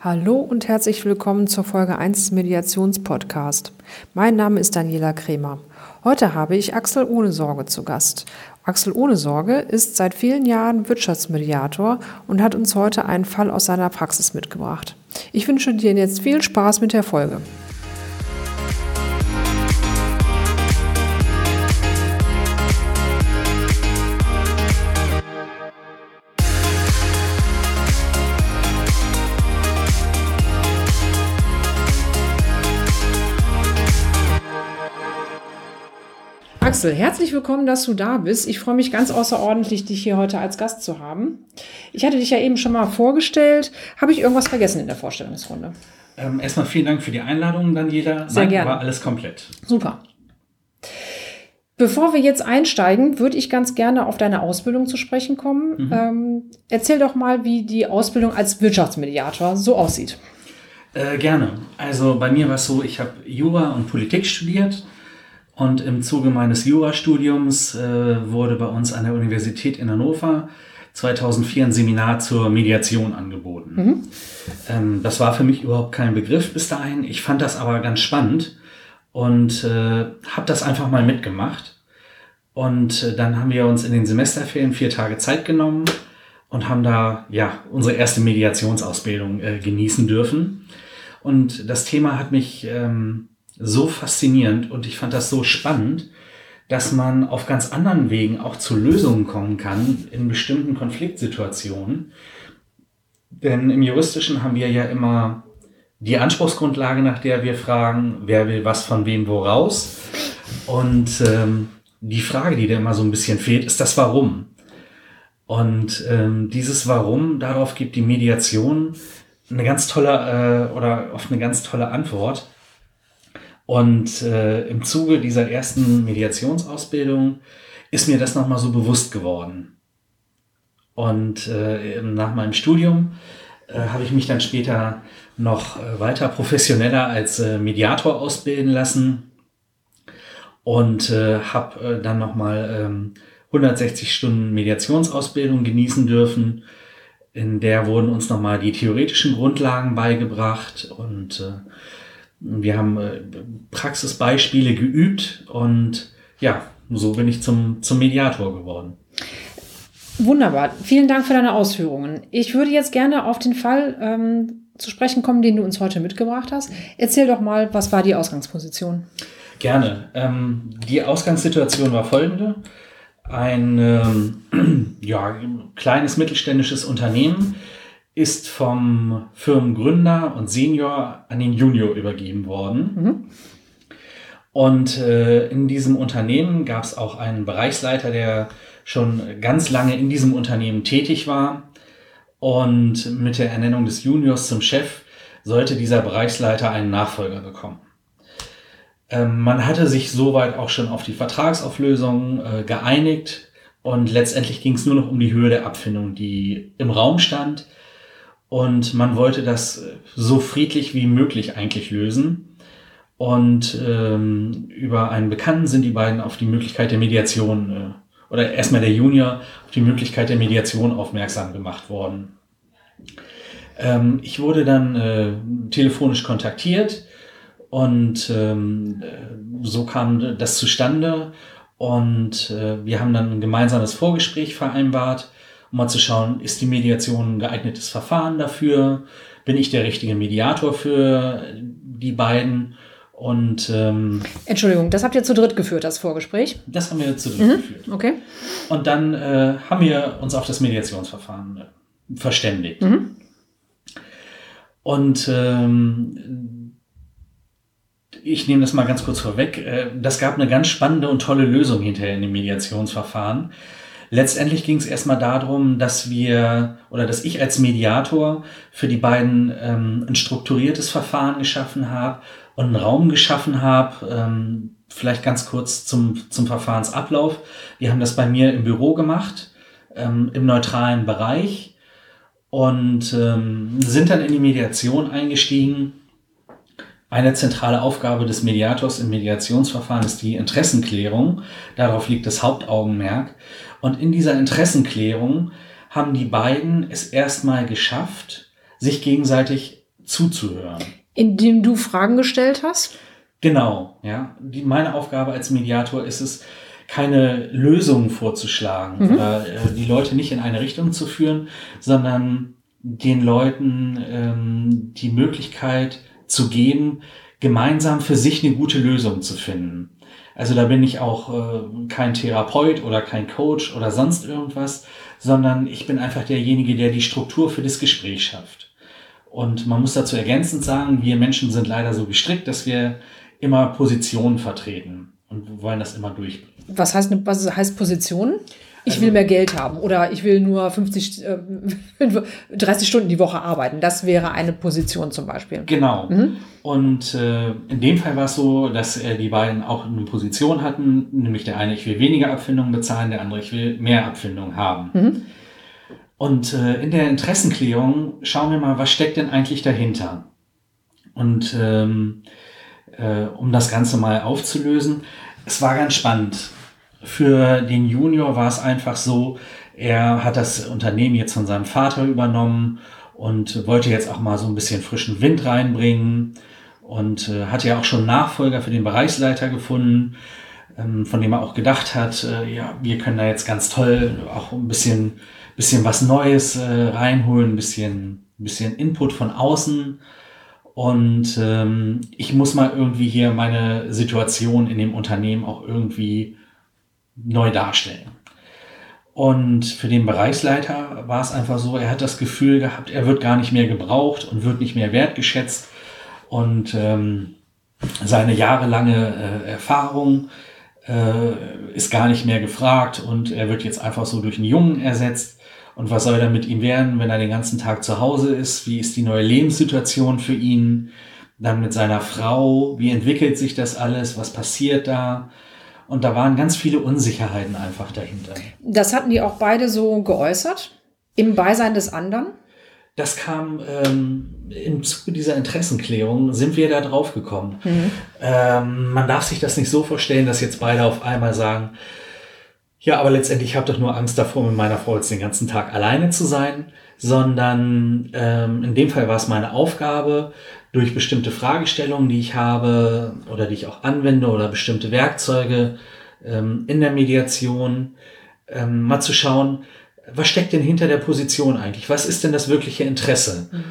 Hallo und herzlich willkommen zur Folge 1 des Mediationspodcast. Mein Name ist Daniela Kremer. Heute habe ich Axel Ohne Sorge zu Gast. Axel Ohne Sorge ist seit vielen Jahren Wirtschaftsmediator und hat uns heute einen Fall aus seiner Praxis mitgebracht. Ich wünsche dir jetzt viel Spaß mit der Folge. Axel, herzlich willkommen, dass du da bist. Ich freue mich ganz außerordentlich, dich hier heute als Gast zu haben. Ich hatte dich ja eben schon mal vorgestellt. Habe ich irgendwas vergessen in der Vorstellungsrunde? Ähm, erstmal vielen Dank für die Einladung, Daniela. Sehr Nein, gerne. War alles komplett. Super. Bevor wir jetzt einsteigen, würde ich ganz gerne auf deine Ausbildung zu sprechen kommen. Mhm. Ähm, erzähl doch mal, wie die Ausbildung als Wirtschaftsmediator so aussieht. Äh, gerne. Also bei mir war es so, ich habe Jura und Politik studiert und im Zuge meines Jurastudiums äh, wurde bei uns an der Universität in Hannover 2004 ein Seminar zur Mediation angeboten. Mhm. Ähm, das war für mich überhaupt kein Begriff bis dahin. Ich fand das aber ganz spannend und äh, habe das einfach mal mitgemacht. Und äh, dann haben wir uns in den Semesterferien vier Tage Zeit genommen und haben da ja unsere erste Mediationsausbildung äh, genießen dürfen. Und das Thema hat mich ähm, so faszinierend und ich fand das so spannend, dass man auf ganz anderen Wegen auch zu Lösungen kommen kann in bestimmten Konfliktsituationen. Denn im Juristischen haben wir ja immer die Anspruchsgrundlage, nach der wir fragen, wer will was von wem woraus. Und ähm, die Frage, die da immer so ein bisschen fehlt, ist das Warum. Und ähm, dieses Warum, darauf gibt die Mediation eine ganz tolle äh, oder oft eine ganz tolle Antwort. Und äh, im Zuge dieser ersten Mediationsausbildung ist mir das nochmal so bewusst geworden. Und äh, nach meinem Studium äh, habe ich mich dann später noch äh, weiter professioneller als äh, Mediator ausbilden lassen und äh, habe äh, dann nochmal ähm, 160 Stunden Mediationsausbildung genießen dürfen. In der wurden uns nochmal die theoretischen Grundlagen beigebracht und äh, wir haben äh, Praxisbeispiele geübt und ja, so bin ich zum, zum Mediator geworden. Wunderbar. Vielen Dank für deine Ausführungen. Ich würde jetzt gerne auf den Fall ähm, zu sprechen kommen, den du uns heute mitgebracht hast. Erzähl doch mal, was war die Ausgangsposition? Gerne. Ähm, die Ausgangssituation war folgende. Ein ähm, ja, kleines mittelständisches Unternehmen ist vom Firmengründer und Senior an den Junior übergeben worden. Mhm. Und äh, in diesem Unternehmen gab es auch einen Bereichsleiter, der schon ganz lange in diesem Unternehmen tätig war. Und mit der Ernennung des Juniors zum Chef sollte dieser Bereichsleiter einen Nachfolger bekommen. Ähm, man hatte sich soweit auch schon auf die Vertragsauflösung äh, geeinigt und letztendlich ging es nur noch um die Höhe der Abfindung, die im Raum stand. Und man wollte das so friedlich wie möglich eigentlich lösen. Und ähm, über einen Bekannten sind die beiden auf die Möglichkeit der Mediation äh, oder erstmal der Junior auf die Möglichkeit der Mediation aufmerksam gemacht worden. Ähm, ich wurde dann äh, telefonisch kontaktiert und ähm, so kam das zustande und äh, wir haben dann ein gemeinsames Vorgespräch vereinbart um mal zu schauen, ist die Mediation ein geeignetes Verfahren dafür? Bin ich der richtige Mediator für die beiden? Und ähm, Entschuldigung, das habt ihr zu dritt geführt, das Vorgespräch? Das haben wir zu dritt mhm, geführt. Okay. Und dann äh, haben wir uns auf das Mediationsverfahren äh, verständigt. Mhm. Und ähm, ich nehme das mal ganz kurz vorweg. Äh, das gab eine ganz spannende und tolle Lösung hinterher in dem Mediationsverfahren. Letztendlich ging es erstmal darum, dass wir oder dass ich als Mediator für die beiden ähm, ein strukturiertes Verfahren geschaffen habe und einen Raum geschaffen habe. Ähm, vielleicht ganz kurz zum, zum Verfahrensablauf. Wir haben das bei mir im Büro gemacht, ähm, im neutralen Bereich und ähm, sind dann in die Mediation eingestiegen. Eine zentrale Aufgabe des Mediators im Mediationsverfahren ist die Interessenklärung. Darauf liegt das Hauptaugenmerk. Und in dieser Interessenklärung haben die beiden es erstmal geschafft, sich gegenseitig zuzuhören. Indem du Fragen gestellt hast? Genau, ja. Die, meine Aufgabe als Mediator ist es, keine Lösungen vorzuschlagen mhm. oder äh, die Leute nicht in eine Richtung zu führen, sondern den Leuten ähm, die Möglichkeit zu geben, gemeinsam für sich eine gute Lösung zu finden. Also da bin ich auch äh, kein Therapeut oder kein Coach oder sonst irgendwas, sondern ich bin einfach derjenige, der die Struktur für das Gespräch schafft. Und man muss dazu ergänzend sagen, wir Menschen sind leider so gestrickt, dass wir immer Positionen vertreten und wollen das immer durch. Was heißt, was heißt Positionen? Ich also, will mehr Geld haben oder ich will nur 50, äh, 30 Stunden die Woche arbeiten. Das wäre eine Position zum Beispiel. Genau. Mhm. Und äh, in dem Fall war es so, dass äh, die beiden auch eine Position hatten, nämlich der eine, ich will weniger Abfindungen bezahlen, der andere, ich will mehr Abfindungen haben. Mhm. Und äh, in der Interessenklärung schauen wir mal, was steckt denn eigentlich dahinter? Und ähm, äh, um das Ganze mal aufzulösen. Es war ganz spannend. Für den Junior war es einfach so, er hat das Unternehmen jetzt von seinem Vater übernommen und wollte jetzt auch mal so ein bisschen frischen Wind reinbringen und äh, hatte ja auch schon Nachfolger für den Bereichsleiter gefunden, ähm, von dem er auch gedacht hat, äh, ja, wir können da jetzt ganz toll auch ein bisschen, bisschen was Neues äh, reinholen, ein bisschen, bisschen Input von außen. Und ähm, ich muss mal irgendwie hier meine Situation in dem Unternehmen auch irgendwie neu darstellen. Und für den Bereichsleiter war es einfach so, er hat das Gefühl gehabt, er wird gar nicht mehr gebraucht und wird nicht mehr wertgeschätzt. Und ähm, seine jahrelange äh, Erfahrung äh, ist gar nicht mehr gefragt und er wird jetzt einfach so durch einen Jungen ersetzt. Und was soll er mit ihm werden, wenn er den ganzen Tag zu Hause ist? Wie ist die neue Lebenssituation für ihn? Dann mit seiner Frau, wie entwickelt sich das alles? Was passiert da? Und da waren ganz viele Unsicherheiten einfach dahinter. Das hatten die auch beide so geäußert, im Beisein des anderen? Das kam ähm, im Zuge dieser Interessenklärung, sind wir da drauf gekommen. Mhm. Ähm, man darf sich das nicht so vorstellen, dass jetzt beide auf einmal sagen, ja, aber letztendlich habe ich doch nur Angst davor, mit meiner Frau jetzt den ganzen Tag alleine zu sein, sondern ähm, in dem Fall war es meine Aufgabe, durch bestimmte Fragestellungen, die ich habe oder die ich auch anwende oder bestimmte Werkzeuge ähm, in der Mediation, ähm, mal zu schauen, was steckt denn hinter der Position eigentlich? Was ist denn das wirkliche Interesse? Mhm.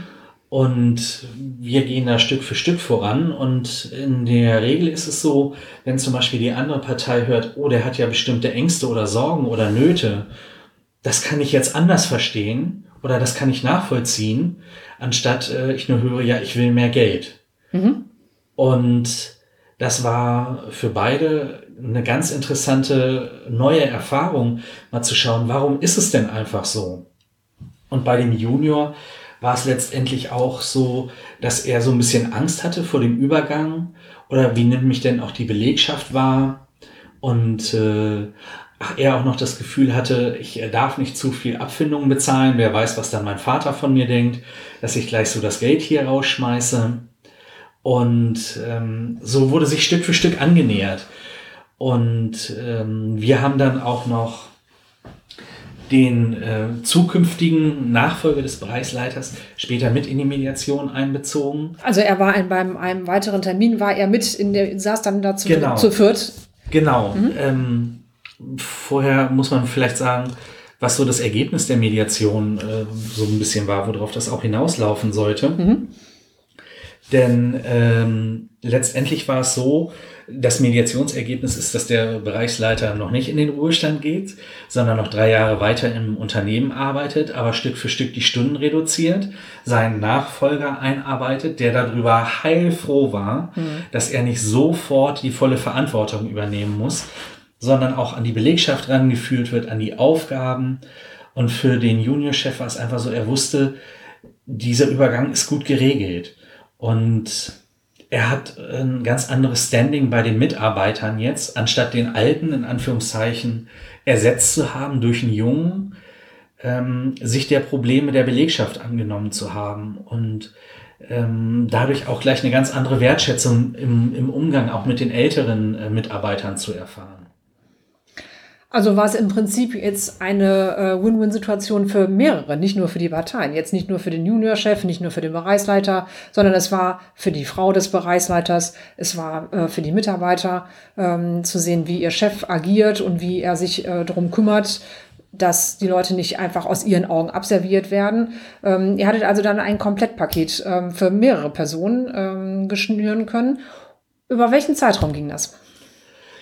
Und wir gehen da Stück für Stück voran. Und in der Regel ist es so, wenn zum Beispiel die andere Partei hört, oh, der hat ja bestimmte Ängste oder Sorgen oder Nöte, das kann ich jetzt anders verstehen oder das kann ich nachvollziehen, anstatt äh, ich nur höre, ja, ich will mehr Geld. Mhm. Und das war für beide eine ganz interessante neue Erfahrung, mal zu schauen, warum ist es denn einfach so? Und bei dem Junior war es letztendlich auch so, dass er so ein bisschen Angst hatte vor dem Übergang oder wie nimmt mich denn auch die Belegschaft wahr und äh, er auch noch das Gefühl hatte, ich darf nicht zu viel Abfindungen bezahlen, wer weiß, was dann mein Vater von mir denkt, dass ich gleich so das Geld hier rausschmeiße. Und ähm, so wurde sich Stück für Stück angenähert. Und ähm, wir haben dann auch noch den äh, zukünftigen Nachfolger des Bereichsleiters später mit in die Mediation einbezogen. Also er war ein, beim einem weiteren Termin, war er mit in der, saß dann da zu, genau. zu viert. Genau. Mhm. Ähm, vorher muss man vielleicht sagen, was so das Ergebnis der Mediation äh, so ein bisschen war, worauf das auch hinauslaufen sollte. Mhm. Denn ähm, letztendlich war es so, das Mediationsergebnis ist, dass der Bereichsleiter noch nicht in den Ruhestand geht, sondern noch drei Jahre weiter im Unternehmen arbeitet, aber Stück für Stück die Stunden reduziert, seinen Nachfolger einarbeitet, der darüber heilfroh war, mhm. dass er nicht sofort die volle Verantwortung übernehmen muss, sondern auch an die Belegschaft rangeführt wird, an die Aufgaben. Und für den Juniorchef war es einfach so, er wusste, dieser Übergang ist gut geregelt. Und er hat ein ganz anderes Standing bei den Mitarbeitern jetzt, anstatt den alten, in Anführungszeichen, ersetzt zu haben durch einen jungen, ähm, sich der Probleme der Belegschaft angenommen zu haben und ähm, dadurch auch gleich eine ganz andere Wertschätzung im, im Umgang auch mit den älteren äh, Mitarbeitern zu erfahren. Also war es im Prinzip jetzt eine äh, Win-Win-Situation für mehrere, nicht nur für die Parteien. Jetzt nicht nur für den Juniorchef, nicht nur für den Bereichsleiter, sondern es war für die Frau des Bereichsleiters, es war äh, für die Mitarbeiter ähm, zu sehen, wie ihr Chef agiert und wie er sich äh, darum kümmert, dass die Leute nicht einfach aus ihren Augen abserviert werden. Ähm, ihr hattet also dann ein Komplettpaket ähm, für mehrere Personen ähm, geschnüren können. Über welchen Zeitraum ging das?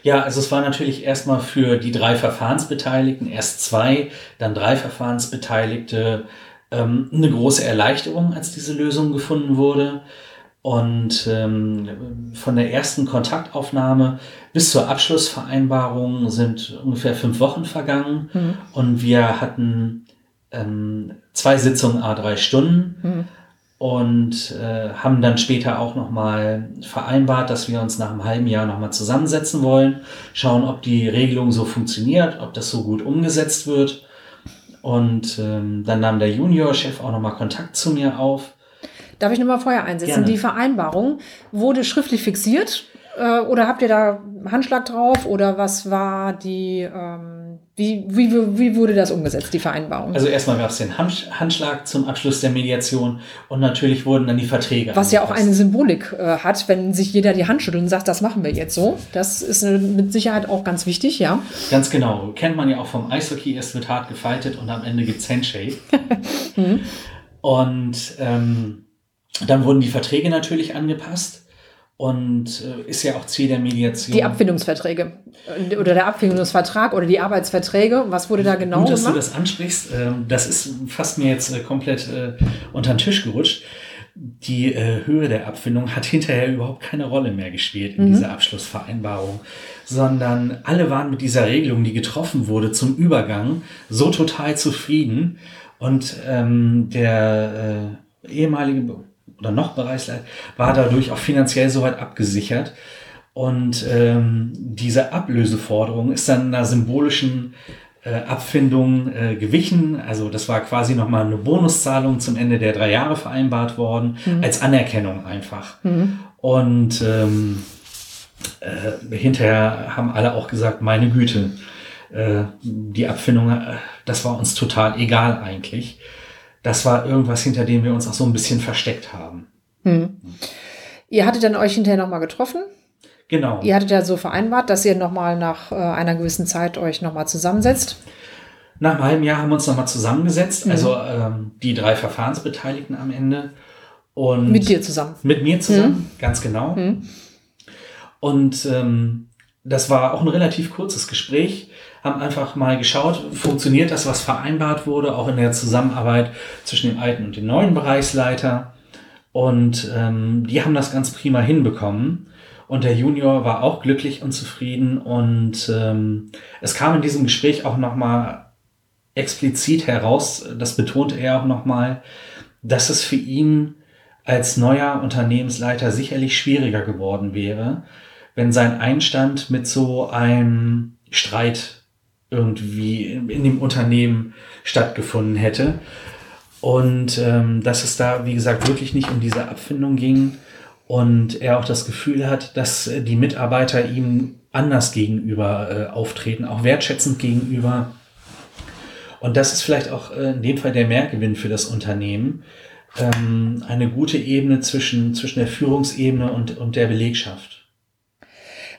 Ja, also es war natürlich erstmal für die drei Verfahrensbeteiligten, erst zwei, dann drei Verfahrensbeteiligte, ähm, eine große Erleichterung, als diese Lösung gefunden wurde. Und ähm, von der ersten Kontaktaufnahme bis zur Abschlussvereinbarung sind ungefähr fünf Wochen vergangen. Mhm. Und wir hatten ähm, zwei Sitzungen a drei Stunden. Mhm und äh, haben dann später auch nochmal vereinbart, dass wir uns nach einem halben Jahr nochmal zusammensetzen wollen, schauen, ob die Regelung so funktioniert, ob das so gut umgesetzt wird. Und ähm, dann nahm der Juniorchef auch nochmal Kontakt zu mir auf. Darf ich nochmal vorher einsetzen? Gerne. Die Vereinbarung wurde schriftlich fixiert äh, oder habt ihr da Handschlag drauf oder was war die, ähm, wie, wie, wie wurde das umgesetzt, die Vereinbarung? Also erstmal gab es den Handschlag zum Abschluss der Mediation und natürlich wurden dann die Verträge. Was ja auch eine Symbolik äh, hat, wenn sich jeder die Hand schüttelt und sagt, das machen wir jetzt so. Das ist äh, mit Sicherheit auch ganz wichtig, ja. Ganz genau. Kennt man ja auch vom Eishockey, erst wird hart gefaltet und am Ende gibt es Handshake. mhm. Und ähm, dann wurden die Verträge natürlich angepasst. Und äh, ist ja auch Ziel der Mediation. Die Abfindungsverträge oder der Abfindungsvertrag oder die Arbeitsverträge. Was wurde da genau Gut, dass gemacht? du das ansprichst. Ähm, das ist fast mir jetzt äh, komplett äh, unter den Tisch gerutscht. Die Höhe der Abfindung hat hinterher überhaupt keine Rolle mehr gespielt in mhm. dieser Abschlussvereinbarung, sondern alle waren mit dieser Regelung, die getroffen wurde zum Übergang, so total zufrieden. Und ähm, der äh, ehemalige oder noch Bereichsleiter, war dadurch auch finanziell soweit abgesichert. Und ähm, diese Ablöseforderung ist dann einer symbolischen äh, Abfindung äh, gewichen. Also das war quasi nochmal eine Bonuszahlung zum Ende der drei Jahre vereinbart worden, mhm. als Anerkennung einfach. Mhm. Und ähm, äh, hinterher haben alle auch gesagt, meine Güte, äh, die Abfindung, äh, das war uns total egal eigentlich das war irgendwas, hinter dem wir uns auch so ein bisschen versteckt haben. Hm. Ihr hattet dann euch hinterher nochmal getroffen? Genau. Ihr hattet ja so vereinbart, dass ihr nochmal nach äh, einer gewissen Zeit euch nochmal zusammensetzt. Nach einem halben Jahr haben wir uns nochmal zusammengesetzt, mhm. also ähm, die drei Verfahrensbeteiligten am Ende. Und mit dir zusammen. Mit mir zusammen, mhm. ganz genau. Mhm. Und ähm, das war auch ein relativ kurzes Gespräch haben einfach mal geschaut, funktioniert das, was vereinbart wurde, auch in der Zusammenarbeit zwischen dem alten und dem neuen Bereichsleiter. Und ähm, die haben das ganz prima hinbekommen. Und der Junior war auch glücklich und zufrieden. Und ähm, es kam in diesem Gespräch auch nochmal explizit heraus, das betonte er auch nochmal, dass es für ihn als neuer Unternehmensleiter sicherlich schwieriger geworden wäre, wenn sein Einstand mit so einem Streit irgendwie in, dem Unternehmen stattgefunden hätte. Und ähm, dass es da, wie gesagt, wirklich nicht um diese Abfindung ging und er auch das Gefühl hat, dass äh, die Mitarbeiter ihm anders gegenüber äh, auftreten, auch wertschätzend gegenüber. Und das ist vielleicht auch äh, in dem Fall der Mehrgewinn für das Unternehmen. Ähm, eine gute Ebene zwischen, zwischen der Führungsebene und, und der Belegschaft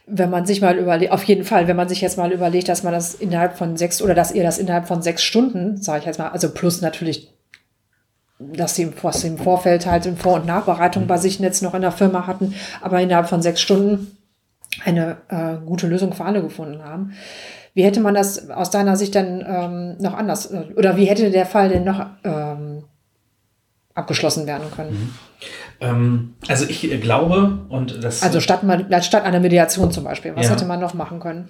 wenn man sich mal überlegt, auf jeden Fall, wenn man sich jetzt mal überlegt, dass man das innerhalb von sechs oder dass ihr das innerhalb von sechs Stunden, sage ich jetzt mal, also plus natürlich, dass sie was im Vorfeld halt in Vor- und Nachbereitung bei sich jetzt noch in der Firma hatten, aber innerhalb von sechs Stunden eine äh, gute Lösung für alle gefunden haben. Wie hätte man das aus deiner Sicht dann ähm, noch anders, äh, oder wie hätte der Fall denn noch ähm, abgeschlossen werden können? Mhm. Ähm, also ich glaube und das. Also statt, statt einer Mediation zum Beispiel. Was ja. hätte man noch machen können?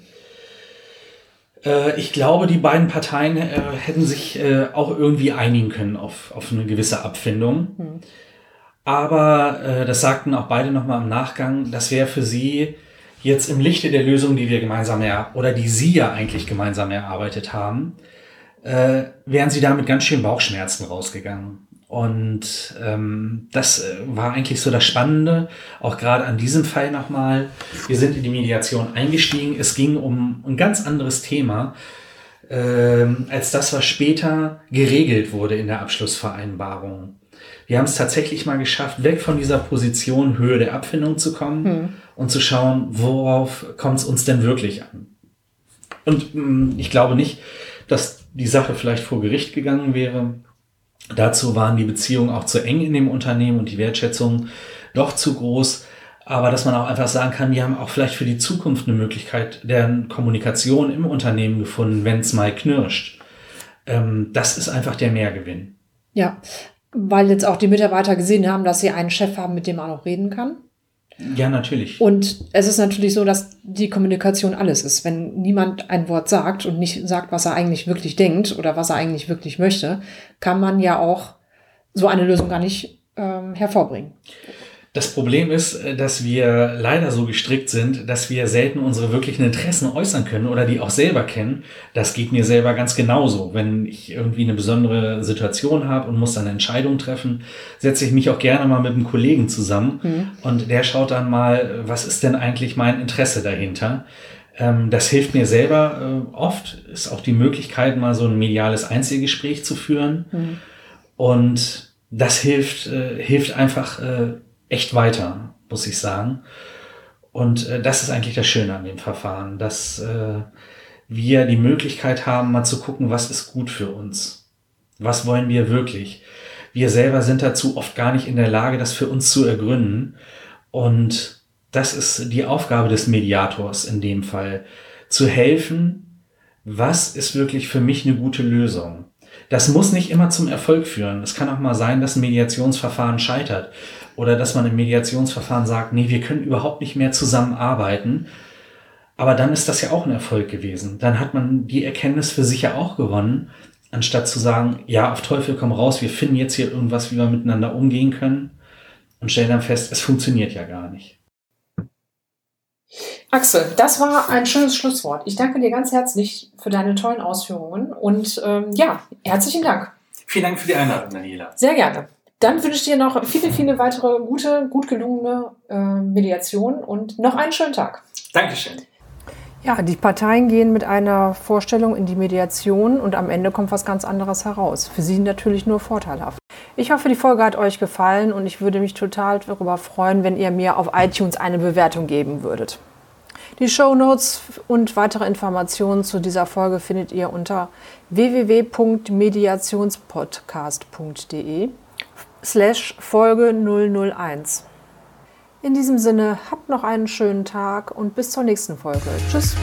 Äh, ich glaube, die beiden Parteien äh, hätten sich äh, auch irgendwie einigen können auf, auf eine gewisse Abfindung. Hm. Aber äh, das sagten auch beide nochmal im Nachgang, das wäre für sie jetzt im Lichte der Lösung, die wir gemeinsam er oder die sie ja eigentlich gemeinsam erarbeitet haben, äh, wären sie damit ganz schön Bauchschmerzen rausgegangen. Und ähm, das äh, war eigentlich so das Spannende, auch gerade an diesem Fall nochmal. Wir sind in die Mediation eingestiegen. Es ging um ein ganz anderes Thema ähm, als das, was später geregelt wurde in der Abschlussvereinbarung. Wir haben es tatsächlich mal geschafft, weg von dieser Position Höhe der Abfindung zu kommen hm. und zu schauen, worauf kommt es uns denn wirklich an. Und mh, mm, ich glaube nicht, dass die Sache vielleicht vor Gericht gegangen wäre. Dazu waren die Beziehungen auch zu eng in dem Unternehmen und die Wertschätzung doch zu groß. Aber dass man auch einfach sagen kann, wir haben auch vielleicht für die Zukunft eine Möglichkeit der Kommunikation im Unternehmen gefunden, wenn es mal knirscht. Ähm, das ist einfach der Mehrgewinn. Ja, weil jetzt auch die Mitarbeiter gesehen haben, dass sie einen Chef haben, mit dem man auch reden kann. Ja, natürlich. Und es ist natürlich so, dass die Kommunikation alles ist. Wenn niemand ein Wort sagt und nicht sagt, was er eigentlich wirklich denkt oder was er eigentlich wirklich möchte, kann man ja auch so eine Lösung gar nicht ähm, hervorbringen. Das Problem ist, äh, dass wir leider so gestrickt sind, dass wir selten unsere wirklichen Interessen äußern können oder die auch selber kennen. Das geht mir selber ganz genauso. Wenn ich irgendwie eine besondere Situation habe und muss dann eine Entscheidung treffen, setze ich mich auch gerne mal mit einem Kollegen zusammen mhm. und der schaut dann mal, was ist denn eigentlich mein Interesse dahinter. Ähm, das hilft mir selber äh, oft, ist auch die Möglichkeit, mal so ein mediales Einzelgespräch zu führen. Mhm. Und das hilft, äh, hilft einfach echt weiter, muss ich sagen. Und äh, das ist eigentlich das Schöne an dem Verfahren, dass äh, wir die Möglichkeit haben, mal zu gucken, was ist gut für uns. Was wollen wir wirklich? Wir selber sind dazu oft gar nicht in der Lage, das für uns zu ergründen. Und das ist die Aufgabe des Mediators in dem Fall, zu helfen, was ist wirklich für mich eine gute Lösung. Das muss nicht immer zum Erfolg führen. Es kann auch mal sein, dass ein Mediationsverfahren scheitert oder dass man im Mediationsverfahren sagt, nee, wir können überhaupt nicht mehr zusammenarbeiten. Aber dann ist das ja auch ein Erfolg gewesen. Dann hat man die Erkenntnis für sich ja auch gewonnen, anstatt zu sagen, ja, auf Teufel komm raus, wir finden jetzt hier irgendwas, wie wir miteinander umgehen können und stellen dann fest, es funktioniert ja gar nicht. Axel, das war ein schönes Schlusswort. Ich danke dir ganz herzlich für deine tollen Ausführungen und ähm, ja, herzlichen Dank. Vielen Dank für die Einladung, Daniela. Sehr gerne. Dann wünsche ich dir noch viele, viele weitere gute, gut gelungene äh, Mediationen und noch einen schönen Tag. Dankeschön. Ja, die Parteien gehen mit einer Vorstellung in die Mediation und am Ende kommt was ganz anderes heraus. Für sie natürlich nur vorteilhaft. Ich hoffe, die Folge hat euch gefallen und ich würde mich total darüber freuen, wenn ihr mir auf iTunes eine Bewertung geben würdet. Die Show Notes und weitere Informationen zu dieser Folge findet ihr unter www.mediationspodcast.de slash Folge 001. In diesem Sinne, habt noch einen schönen Tag und bis zur nächsten Folge. Tschüss.